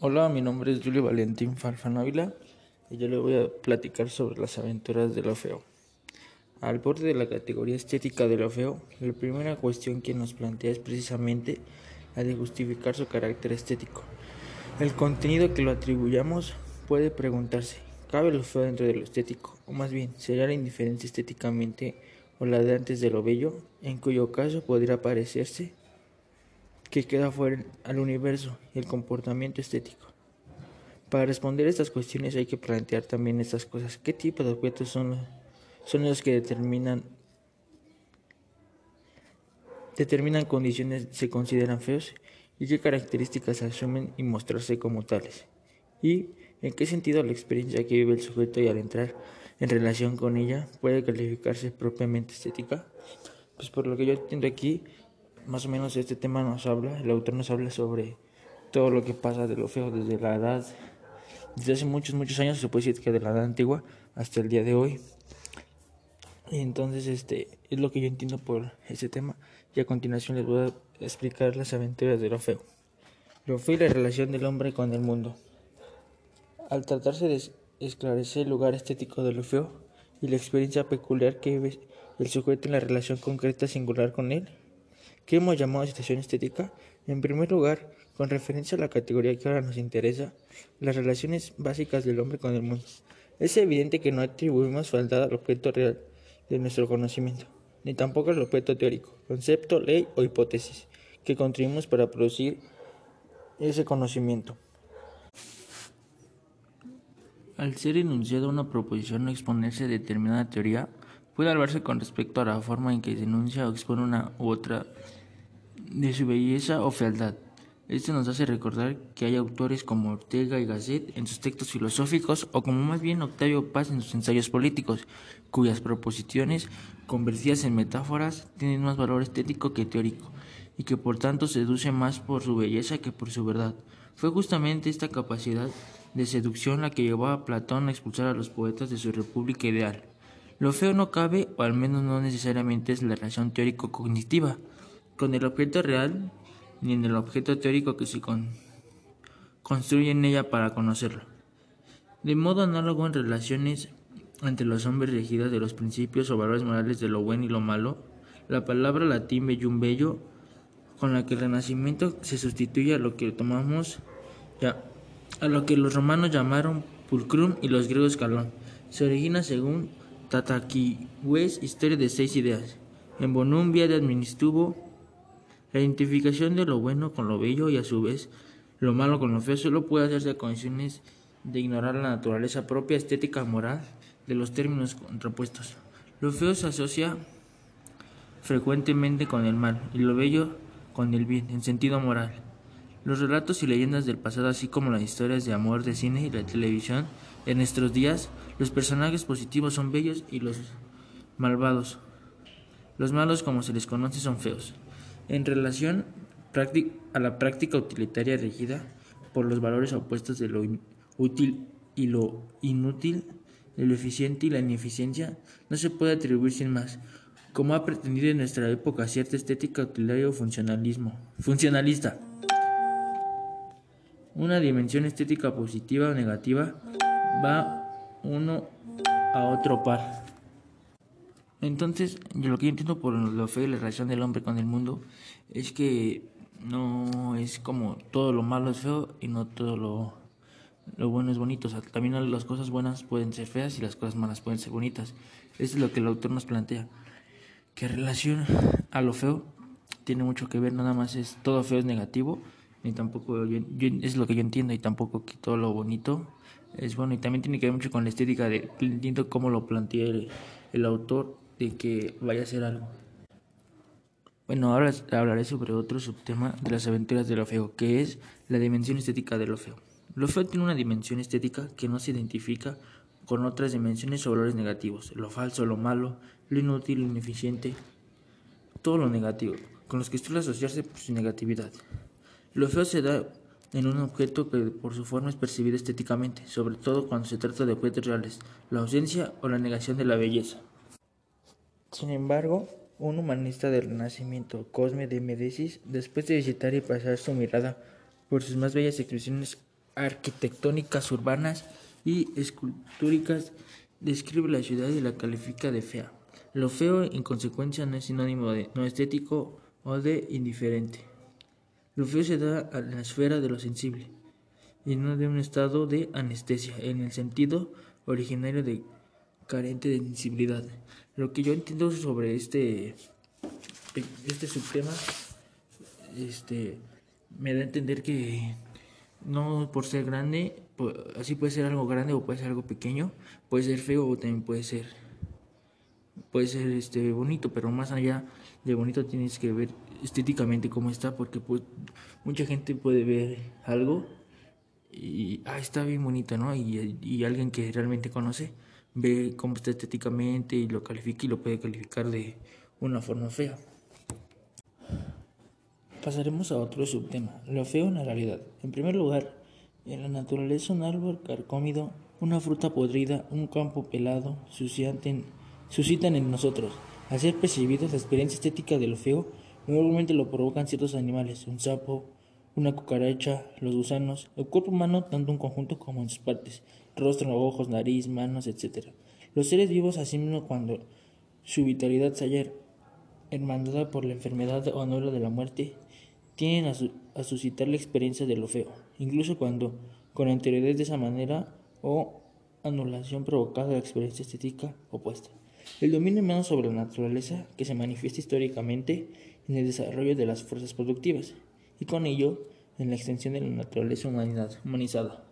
Hola, mi nombre es Julio Valentín Farfán Ávila y yo le voy a platicar sobre las aventuras de lo feo. Al borde de la categoría estética de lo feo, la primera cuestión que nos plantea es precisamente la de justificar su carácter estético. El contenido que lo atribuyamos puede preguntarse, ¿cabe lo feo dentro de lo estético? O más bien, ¿sería la indiferencia estéticamente o la de antes de lo bello? En cuyo caso podría parecerse que queda fuera al universo y el comportamiento estético. Para responder a estas cuestiones hay que plantear también estas cosas. ¿Qué tipo de objetos son, los que determinan, determinan condiciones se consideran feos y qué características asumen y mostrarse como tales? ¿Y en qué sentido la experiencia que vive el sujeto y al entrar en relación con ella puede calificarse propiamente estética? Pues por lo que yo entiendo aquí, más o menos este tema nos habla, el autor nos habla sobre todo lo que pasa de lo feo desde la edad, desde hace muchos, muchos años, se puede decir que de la edad antigua hasta el día de hoy. Y entonces este es lo que yo entiendo por ese tema y a continuación les voy a explicar las aventuras de lo feo. Lo feo y la relación del hombre con el mundo. Al tratarse de esclarecer el lugar estético de lo feo y la experiencia peculiar que vive el sujeto en la relación concreta singular con él, ¿Qué hemos llamado situación estética? En primer lugar, con referencia a la categoría que ahora nos interesa, las relaciones básicas del hombre con el mundo. Es evidente que no atribuimos faltada al objeto real de nuestro conocimiento, ni tampoco al objeto teórico, concepto, ley o hipótesis, que contribuimos para producir ese conocimiento. Al ser enunciada una proposición o exponerse determinada teoría, puede hablarse con respecto a la forma en que se enuncia o expone una u otra de su belleza o fealdad. Esto nos hace recordar que hay autores como Ortega y Gasset en sus textos filosóficos o como más bien Octavio Paz en sus ensayos políticos, cuyas proposiciones, convertidas en metáforas, tienen más valor estético que teórico y que por tanto seduce más por su belleza que por su verdad. Fue justamente esta capacidad de seducción la que llevó a Platón a expulsar a los poetas de su república ideal. Lo feo no cabe, o al menos no necesariamente es la relación teórico-cognitiva, con el objeto real, ni en el objeto teórico que se construye en ella para conocerlo. De modo análogo en relaciones entre los hombres regidas de los principios o valores morales de lo bueno y lo malo, la palabra latín bellum bello, con la que el renacimiento se sustituye a lo que tomamos ya, a lo que los romanos llamaron pulcrum y los griegos calón, se origina según Tataquihues, Historia de seis ideas. En Bonum vía de administuvo la identificación de lo bueno con lo bello y a su vez lo malo con lo feo solo puede hacerse a condiciones de ignorar la naturaleza propia estética moral de los términos contrapuestos. Lo feo se asocia frecuentemente con el mal y lo bello con el bien en sentido moral. Los relatos y leyendas del pasado, así como las historias de amor de cine y la televisión, en nuestros días, los personajes positivos son bellos y los malvados, los malos como se les conoce, son feos. En relación a la práctica utilitaria regida por los valores opuestos de lo útil y lo inútil, de lo eficiente y la ineficiencia, no se puede atribuir sin más, como ha pretendido en nuestra época cierta estética utilitaria o funcionalismo, funcionalista. Una dimensión estética positiva o negativa va uno a otro par. Entonces, yo lo que yo entiendo por lo feo y la relación del hombre con el mundo es que no es como todo lo malo es feo y no todo lo, lo bueno es bonito. O sea, también las cosas buenas pueden ser feas y las cosas malas pueden ser bonitas. Eso es lo que el autor nos plantea. Que relación a lo feo tiene mucho que ver, nada más es todo feo es negativo, ni tampoco es lo que yo entiendo, y tampoco que todo lo bonito es bueno y también tiene que ver mucho con la estética de entiendo cómo lo plantea el, autor de que vaya a ser algo. Bueno, ahora hablaré sobre otro subtema de las aventuras de lo feo, que es la dimensión estética de lo feo. Lo feo tiene una dimensión estética que no se identifica con otras dimensiones o valores negativos, lo falso, lo malo, lo inútil, lo ineficiente, todo lo negativo, con los que suele asociarse por su negatividad. Lo feo se da en un objeto que por su forma es percibido estéticamente, sobre todo cuando se trata de objetos reales, la ausencia o la negación de la belleza. Sin embargo, un humanista del Renacimiento, Cosme de Medicis, después de visitar y pasar su mirada por sus más bellas expresiones arquitectónicas urbanas y escultóricas describe la ciudad y la califica de fea. Lo feo, en consecuencia, no es sinónimo de no estético o de indiferente. Lo feo se da a la esfera de lo sensible y no de un estado de anestesia, en el sentido originario de carente de sensibilidad. Lo que yo entiendo sobre este, este subtema este, me da a entender que no por ser grande, así puede ser algo grande o puede ser algo pequeño, puede ser feo o también puede ser puede ser este bonito, pero más allá de bonito tienes que ver estéticamente cómo está porque pues, mucha gente puede ver algo y ah, está bien bonito, ¿no? Y, y alguien que realmente conoce ve cómo está estéticamente y lo califica y lo puede calificar de una forma fea. Pasaremos a otro subtema, lo feo en la realidad. En primer lugar, en la naturaleza un árbol carcómido, una fruta podrida, un campo pelado, suscitan en nosotros. Al ser percibidos, la experiencia estética de lo feo, normalmente lo provocan ciertos animales, un sapo, una cucaracha, los gusanos, el cuerpo humano tanto un conjunto como en sus partes, rostro, ojos, nariz, manos, etc. Los seres vivos, asimismo, cuando su vitalidad se haya hermandada por la enfermedad o anula de la muerte, tienen a, suscitar la experiencia de lo feo, incluso cuando con anterioridad de esa manera o anulación provocada la experiencia estética opuesta. El dominio humano sobre la naturaleza que se manifiesta históricamente en el desarrollo de las fuerzas productivas y con ello en la extensión de la naturaleza humanizada.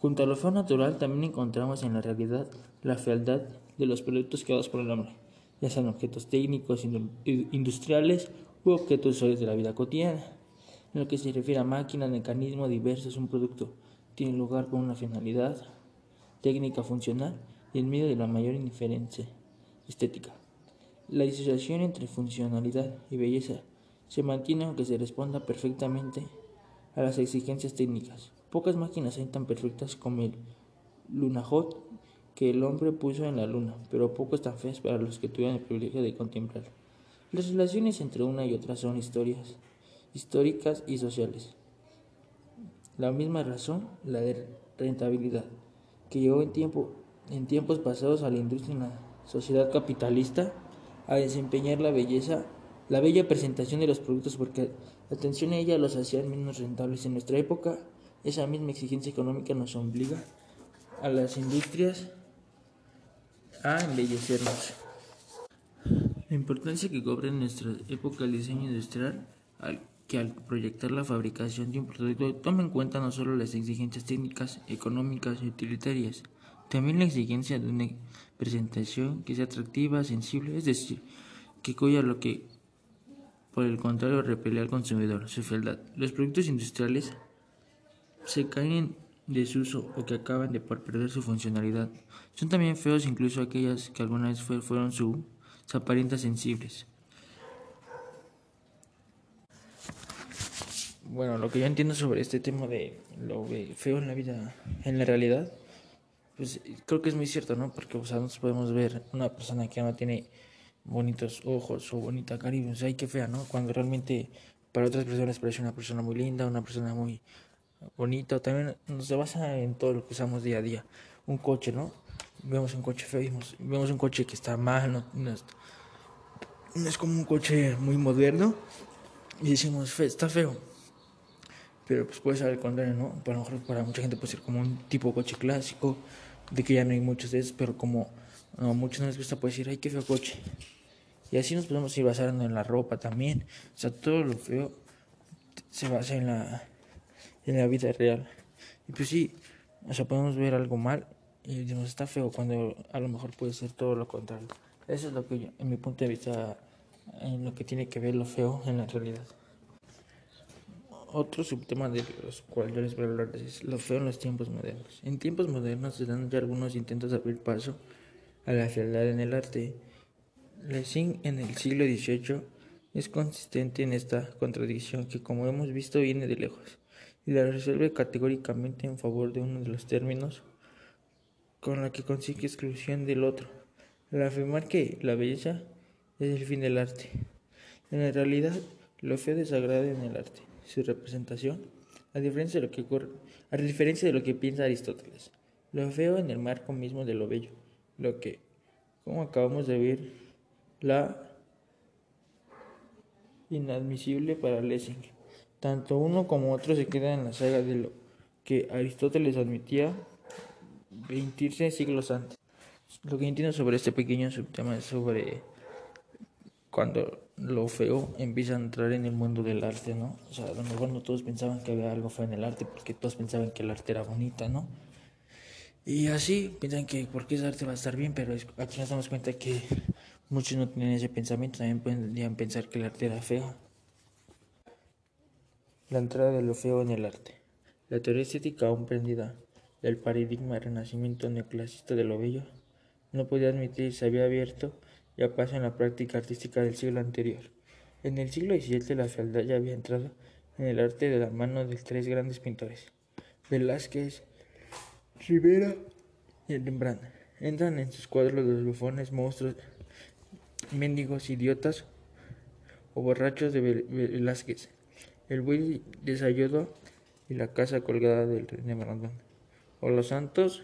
Junto a lo feo natural también encontramos en la realidad la fealdad de los productos creados por el hombre, ya sean objetos técnicos, industriales u objetos usuales de la vida cotidiana. En lo que se refiere a máquinas, mecanismos diversos, un producto tiene lugar con una finalidad técnica funcional y en medio de la mayor indiferencia estética. La disociación entre funcionalidad y belleza se mantiene aunque se responda perfectamente a las exigencias técnicas. Pocas máquinas son tan perfectas como el Lunahot que el hombre puso en la luna, pero pocos tan feas para los que tuvieron el privilegio de contemplar. Las relaciones entre una y otra son historias, históricas y sociales. La misma razón, la de rentabilidad, que llevó en, tiempo, en tiempos pasados a la industria en la sociedad capitalista a desempeñar la belleza, la bella presentación de los productos porque la atención a ella los hacía menos rentables. En nuestra época, esa misma exigencia económica nos obliga a las industrias a embellecernos. La importancia que cobra en nuestra época el diseño industrial, al que al proyectar la fabricación de un producto toma en cuenta no solo las exigencias técnicas, económicas y utilitarias, también la exigencia de una presentación que sea atractiva, sensible, es decir, que cuya lo que por el contrario repele al consumidor, su fealdad. Los productos industriales se caen en desuso o que acaban de perder su funcionalidad. Son también feos incluso aquellas que alguna vez fueron su apariencias sensibles. Bueno, lo que yo entiendo sobre este tema de lo feo en la vida, en la realidad, pues creo que es muy cierto, ¿no? Porque o sea, nosotros podemos ver una persona que no tiene bonitos ojos o bonita cara y pues, ay, qué fea, ¿no? Cuando realmente para otras personas parece una persona muy linda, una persona muy bonita. También se basa en todo lo que usamos día a día. Un coche, ¿no? Vemos un coche feo, vemos un coche que está mal, no, no es como un coche muy moderno y decimos, está feo. Pero pues puede ser al contrario, ¿no? Para, mejor para mucha gente puede ser como un tipo coche clásico, de que ya no hay muchos de esos, pero como a muchos no les gusta, puede decir, ay, qué feo coche. Y así nos podemos ir basando en la ropa también. O sea, todo lo feo se basa en la, en la vida real. Y pues sí, o sea, podemos ver algo mal y decimos, está feo, cuando a lo mejor puede ser todo lo contrario. Eso es lo que yo, en mi punto de vista, en lo que tiene que ver lo feo en la realidad. Otro subtema de los cuales yo les voy a hablar es lo feo en los tiempos modernos. En tiempos modernos se dan ya algunos intentos de abrir paso a la fealdad en el arte. Lessing en el siglo XVIII es consistente en esta contradicción que como hemos visto viene de lejos y la resuelve categóricamente en favor de uno de los términos con la que consigue exclusión del otro al afirmar que la belleza es el fin del arte. En realidad, lo feo desagrada en el arte. Su representación a diferencia de lo que piensa Aristóteles, lo feo en el marco mismo de lo bello, lo que, como acabamos de ver, la inadmisible para Lessing. Tanto uno como otro se quedan en la saga de lo que Aristóteles admitía Veintirse siglos antes. Lo que entiendo sobre este pequeño subtema es sobre cuando lo feo empieza a entrar en el mundo del arte, ¿no? O sea, a lo mejor no todos pensaban que había algo feo en el arte porque todos pensaban que el arte era bonita, ¿no? Y así piensan que porque ese arte va a estar bien, pero aquí nos damos cuenta que muchos no tienen ese pensamiento, también podrían pensar que el arte era feo. La entrada de lo feo en el arte. La teoría estética aún prendida del paradigma renacimiento neoclasista de lo bello, no podía admitir se había abierto ya paso en la práctica artística del siglo anterior. En el siglo XVII la fealdad ya había entrado en el arte de la mano de tres grandes pintores, Velázquez, Rivera y Rembrandt. Entran en sus cuadros los bufones, monstruos, mendigos, idiotas o borrachos de Velázquez, el buey desayudo y la casa colgada del Rembrandt o los santos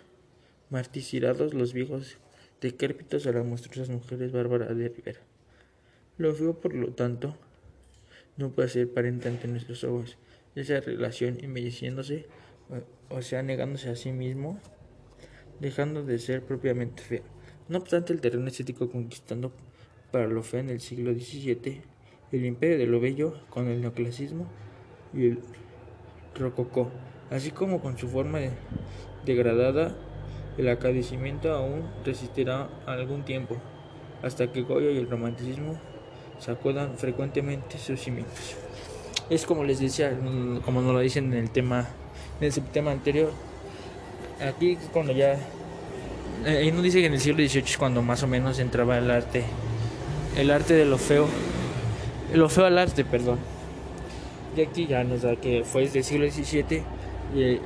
martirizados, los viejos decrépitos, a las monstruosas mujeres bárbaras de Rivera. Lo feo, por lo tanto, no puede ser parente ante nuestros ojos. Esa relación embelleciéndose, o sea, negándose a sí mismo, dejando de ser propiamente feo. No obstante, el terreno estético conquistando para lo feo en el siglo XVII, el imperio de lo bello con el neoclasismo y el rococó así como con su forma degradada, el acadecimiento aún resistirá algún tiempo, hasta que Goya y el romanticismo sacudan frecuentemente sus cimientos. Es como les decía, como nos lo dicen en el tema, en el tema anterior, aquí cuando ya, eh, ahí nos dice que en el siglo XVIII es cuando más o menos entraba el arte, el arte de lo feo, lo feo al arte, perdón. Y aquí ya nos da que fue desde el siglo XVII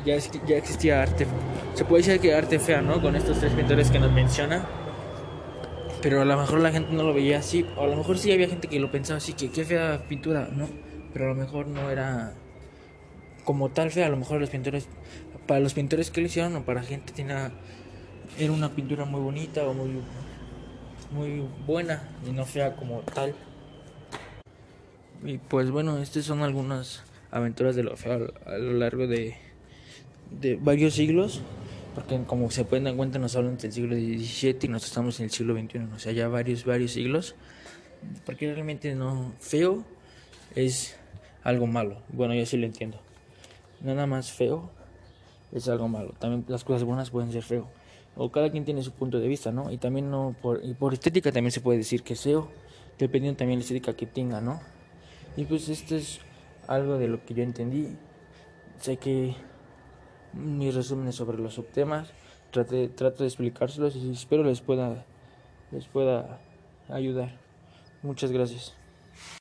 ya, ya existía arte. Se puede decir que arte fea, ¿no? Con estos tres pintores que nos menciona. Pero a lo mejor la gente no lo veía así. O a lo mejor sí había gente que lo pensaba así, que qué fea pintura, ¿no? Pero a lo mejor no era como tal fea. A lo mejor los pintores, para los pintores que lo hicieron o para gente tenía, era una pintura muy bonita o muy, muy buena y no fea como tal. Y pues bueno, estas son algunas aventuras de lo feo a lo largo de de varios siglos, porque como se pueden dar cuenta nos hablan del siglo XVII y nosotros estamos en el siglo XXI, o sea, ya varios, varios siglos, porque realmente no, feo es algo malo, bueno, yo sí lo entiendo, nada más feo es algo malo, también las cosas buenas pueden ser feo, o cada quien tiene su punto de vista, ¿no? Y también no, por, y por estética también se puede decir que es feo, dependiendo también de la estética que tenga, ¿no? Y pues esto es algo de lo que yo entendí, sé que mis resúmenes sobre los subtemas. Trate, trato de explicárselos y espero les pueda, les pueda ayudar. Muchas gracias.